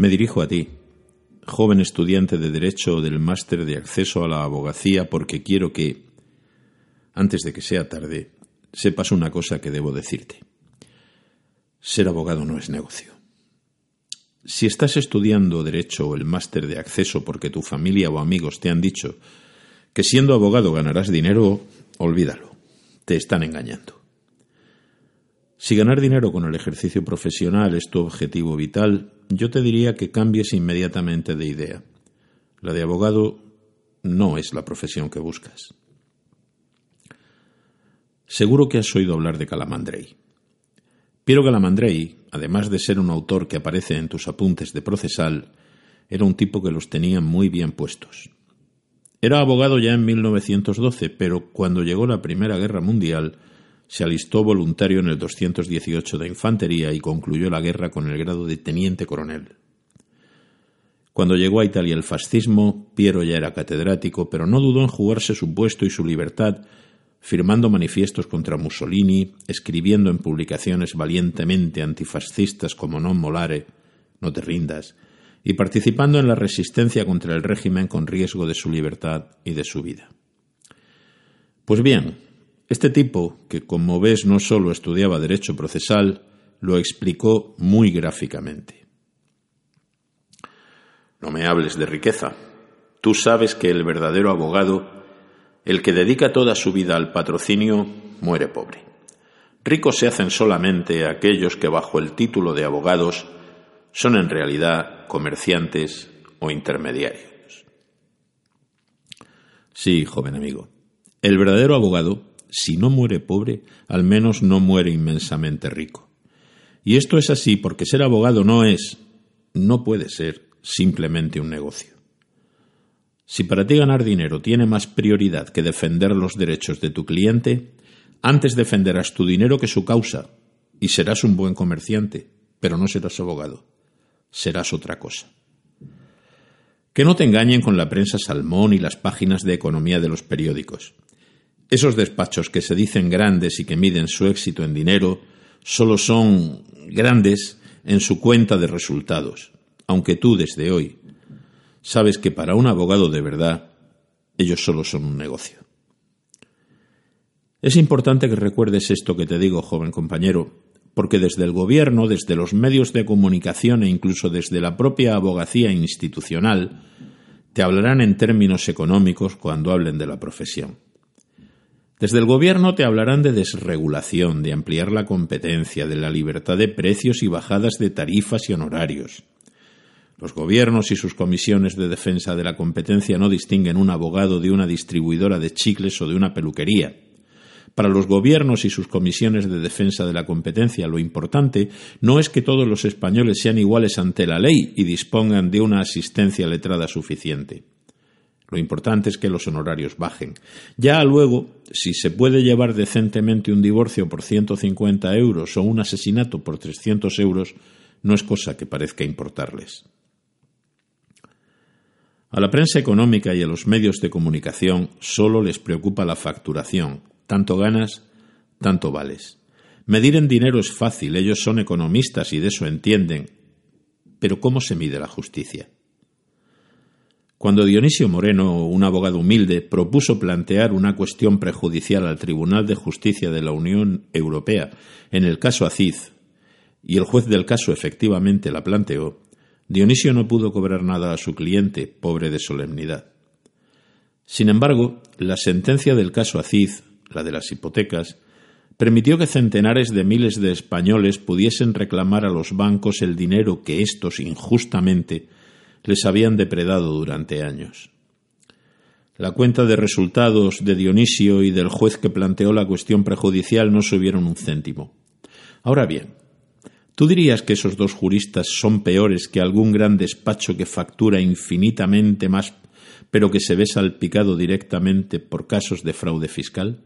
Me dirijo a ti, joven estudiante de Derecho del Máster de Acceso a la Abogacía, porque quiero que, antes de que sea tarde, sepas una cosa que debo decirte. Ser abogado no es negocio. Si estás estudiando Derecho o el Máster de Acceso porque tu familia o amigos te han dicho que siendo abogado ganarás dinero, olvídalo. Te están engañando. Si ganar dinero con el ejercicio profesional es tu objetivo vital, yo te diría que cambies inmediatamente de idea. La de abogado no es la profesión que buscas. Seguro que has oído hablar de Calamandrei. Piero Calamandrei, además de ser un autor que aparece en tus apuntes de procesal, era un tipo que los tenía muy bien puestos. Era abogado ya en 1912, pero cuando llegó la Primera Guerra Mundial, se alistó voluntario en el 218 de Infantería y concluyó la guerra con el grado de teniente coronel. Cuando llegó a Italia el fascismo, Piero ya era catedrático, pero no dudó en jugarse su puesto y su libertad, firmando manifiestos contra Mussolini, escribiendo en publicaciones valientemente antifascistas como Non molare, no te rindas, y participando en la resistencia contra el régimen con riesgo de su libertad y de su vida. Pues bien, este tipo, que como ves no solo estudiaba derecho procesal, lo explicó muy gráficamente. No me hables de riqueza. Tú sabes que el verdadero abogado, el que dedica toda su vida al patrocinio, muere pobre. Ricos se hacen solamente aquellos que bajo el título de abogados son en realidad comerciantes o intermediarios. Sí, joven amigo, el verdadero abogado si no muere pobre, al menos no muere inmensamente rico. Y esto es así porque ser abogado no es, no puede ser, simplemente un negocio. Si para ti ganar dinero tiene más prioridad que defender los derechos de tu cliente, antes defenderás tu dinero que su causa, y serás un buen comerciante, pero no serás abogado, serás otra cosa. Que no te engañen con la prensa salmón y las páginas de economía de los periódicos. Esos despachos que se dicen grandes y que miden su éxito en dinero solo son grandes en su cuenta de resultados, aunque tú desde hoy sabes que para un abogado de verdad ellos solo son un negocio. Es importante que recuerdes esto que te digo, joven compañero, porque desde el gobierno, desde los medios de comunicación e incluso desde la propia abogacía institucional, te hablarán en términos económicos cuando hablen de la profesión. Desde el Gobierno te hablarán de desregulación, de ampliar la competencia, de la libertad de precios y bajadas de tarifas y honorarios. Los gobiernos y sus comisiones de defensa de la competencia no distinguen un abogado de una distribuidora de chicles o de una peluquería. Para los gobiernos y sus comisiones de defensa de la competencia lo importante no es que todos los españoles sean iguales ante la ley y dispongan de una asistencia letrada suficiente. Lo importante es que los honorarios bajen. Ya luego, si se puede llevar decentemente un divorcio por 150 euros o un asesinato por 300 euros, no es cosa que parezca importarles. A la prensa económica y a los medios de comunicación solo les preocupa la facturación. Tanto ganas, tanto vales. Medir en dinero es fácil, ellos son economistas y de eso entienden. Pero ¿cómo se mide la justicia? Cuando Dionisio Moreno, un abogado humilde, propuso plantear una cuestión prejudicial al Tribunal de Justicia de la Unión Europea en el caso Aziz, y el juez del caso efectivamente la planteó, Dionisio no pudo cobrar nada a su cliente, pobre de solemnidad. Sin embargo, la sentencia del caso Aziz, la de las hipotecas, permitió que centenares de miles de españoles pudiesen reclamar a los bancos el dinero que éstos injustamente les habían depredado durante años. La cuenta de resultados de Dionisio y del juez que planteó la cuestión prejudicial no subieron un céntimo. Ahora bien, ¿tú dirías que esos dos juristas son peores que algún gran despacho que factura infinitamente más pero que se ve salpicado directamente por casos de fraude fiscal?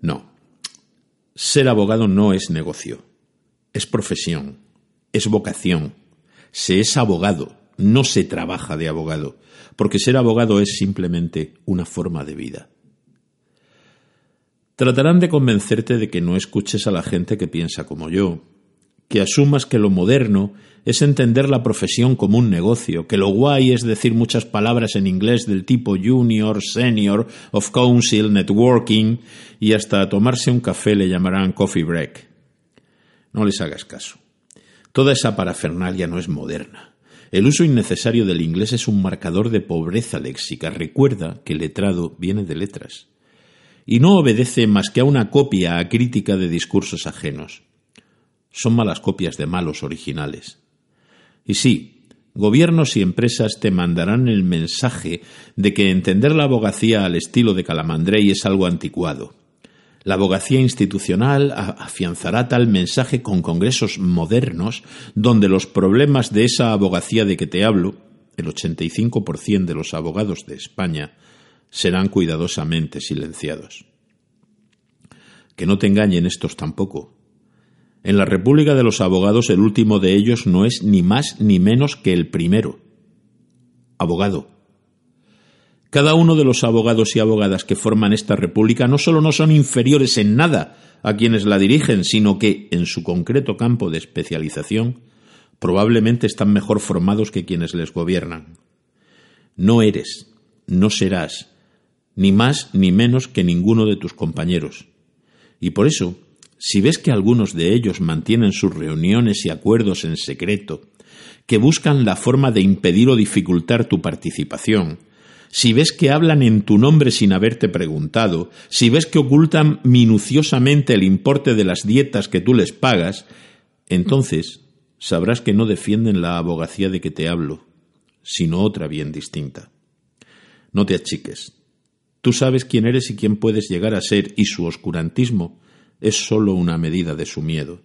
No. Ser abogado no es negocio, es profesión, es vocación. Se es abogado, no se trabaja de abogado, porque ser abogado es simplemente una forma de vida. Tratarán de convencerte de que no escuches a la gente que piensa como yo, que asumas que lo moderno es entender la profesión como un negocio, que lo guay es decir muchas palabras en inglés del tipo junior, senior, of council, networking, y hasta tomarse un café le llamarán coffee break. No les hagas caso. Toda esa parafernalia no es moderna. El uso innecesario del inglés es un marcador de pobreza léxica. Recuerda que letrado viene de letras. Y no obedece más que a una copia a crítica de discursos ajenos son malas copias de malos originales. Y sí, gobiernos y empresas te mandarán el mensaje de que entender la abogacía al estilo de Calamandrei es algo anticuado. La abogacía institucional afianzará tal mensaje con congresos modernos donde los problemas de esa abogacía de que te hablo, el 85% de los abogados de España, serán cuidadosamente silenciados. Que no te engañen estos tampoco. En la República de los Abogados el último de ellos no es ni más ni menos que el primero. Abogado. Cada uno de los abogados y abogadas que forman esta República no solo no son inferiores en nada a quienes la dirigen, sino que, en su concreto campo de especialización, probablemente están mejor formados que quienes les gobiernan. No eres, no serás, ni más ni menos que ninguno de tus compañeros. Y por eso, si ves que algunos de ellos mantienen sus reuniones y acuerdos en secreto, que buscan la forma de impedir o dificultar tu participación, si ves que hablan en tu nombre sin haberte preguntado, si ves que ocultan minuciosamente el importe de las dietas que tú les pagas, entonces sabrás que no defienden la abogacía de que te hablo, sino otra bien distinta. No te achiques. Tú sabes quién eres y quién puedes llegar a ser, y su oscurantismo es sólo una medida de su miedo.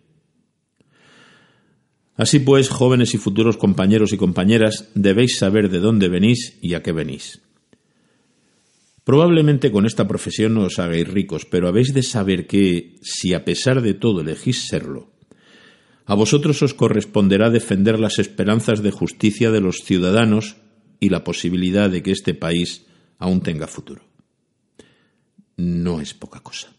Así pues, jóvenes y futuros compañeros y compañeras, debéis saber de dónde venís y a qué venís. Probablemente con esta profesión no os hagáis ricos, pero habéis de saber que, si a pesar de todo elegís serlo, a vosotros os corresponderá defender las esperanzas de justicia de los ciudadanos y la posibilidad de que este país aún tenga futuro. No es poca cosa.